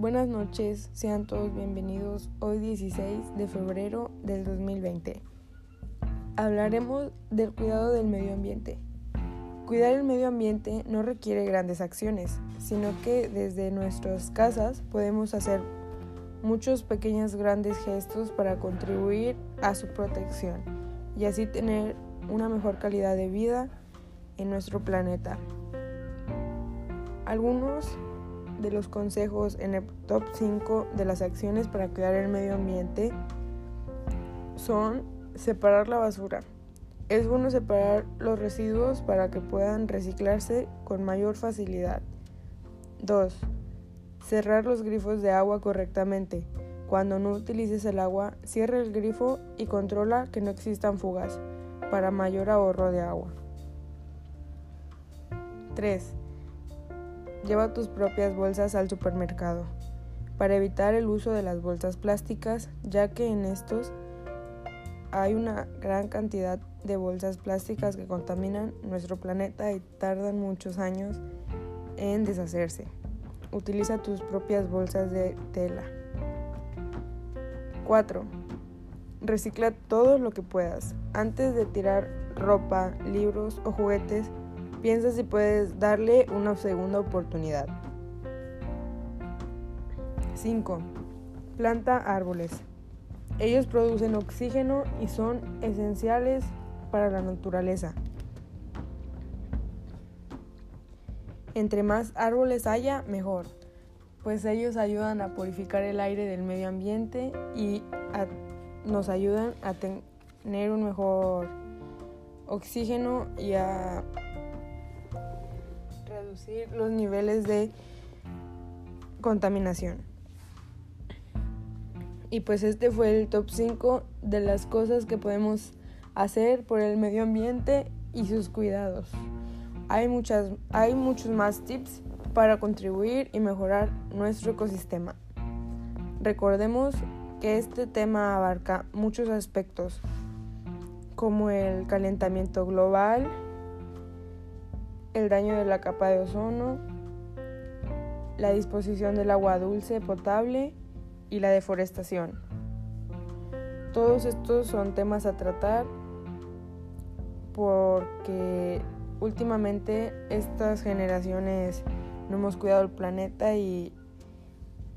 Buenas noches, sean todos bienvenidos hoy 16 de febrero del 2020. Hablaremos del cuidado del medio ambiente. Cuidar el medio ambiente no requiere grandes acciones, sino que desde nuestras casas podemos hacer muchos pequeños grandes gestos para contribuir a su protección y así tener una mejor calidad de vida en nuestro planeta. Algunos de los consejos en el top 5 de las acciones para cuidar el medio ambiente son separar la basura. Es bueno separar los residuos para que puedan reciclarse con mayor facilidad. 2. Cerrar los grifos de agua correctamente. Cuando no utilices el agua, cierra el grifo y controla que no existan fugas para mayor ahorro de agua. 3. Lleva tus propias bolsas al supermercado para evitar el uso de las bolsas plásticas, ya que en estos hay una gran cantidad de bolsas plásticas que contaminan nuestro planeta y tardan muchos años en deshacerse. Utiliza tus propias bolsas de tela. 4. Recicla todo lo que puedas. Antes de tirar ropa, libros o juguetes, Piensa si puedes darle una segunda oportunidad. 5. Planta árboles. Ellos producen oxígeno y son esenciales para la naturaleza. Entre más árboles haya, mejor, pues ellos ayudan a purificar el aire del medio ambiente y nos ayudan a tener un mejor oxígeno y a los niveles de contaminación. Y pues este fue el top 5 de las cosas que podemos hacer por el medio ambiente y sus cuidados. Hay, muchas, hay muchos más tips para contribuir y mejorar nuestro ecosistema. Recordemos que este tema abarca muchos aspectos como el calentamiento global, el daño de la capa de ozono, la disposición del agua dulce potable y la deforestación. Todos estos son temas a tratar porque últimamente estas generaciones no hemos cuidado el planeta y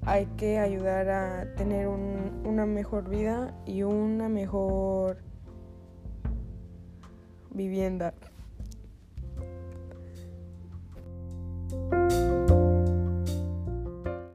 hay que ayudar a tener una mejor vida y una mejor vivienda. Thank you.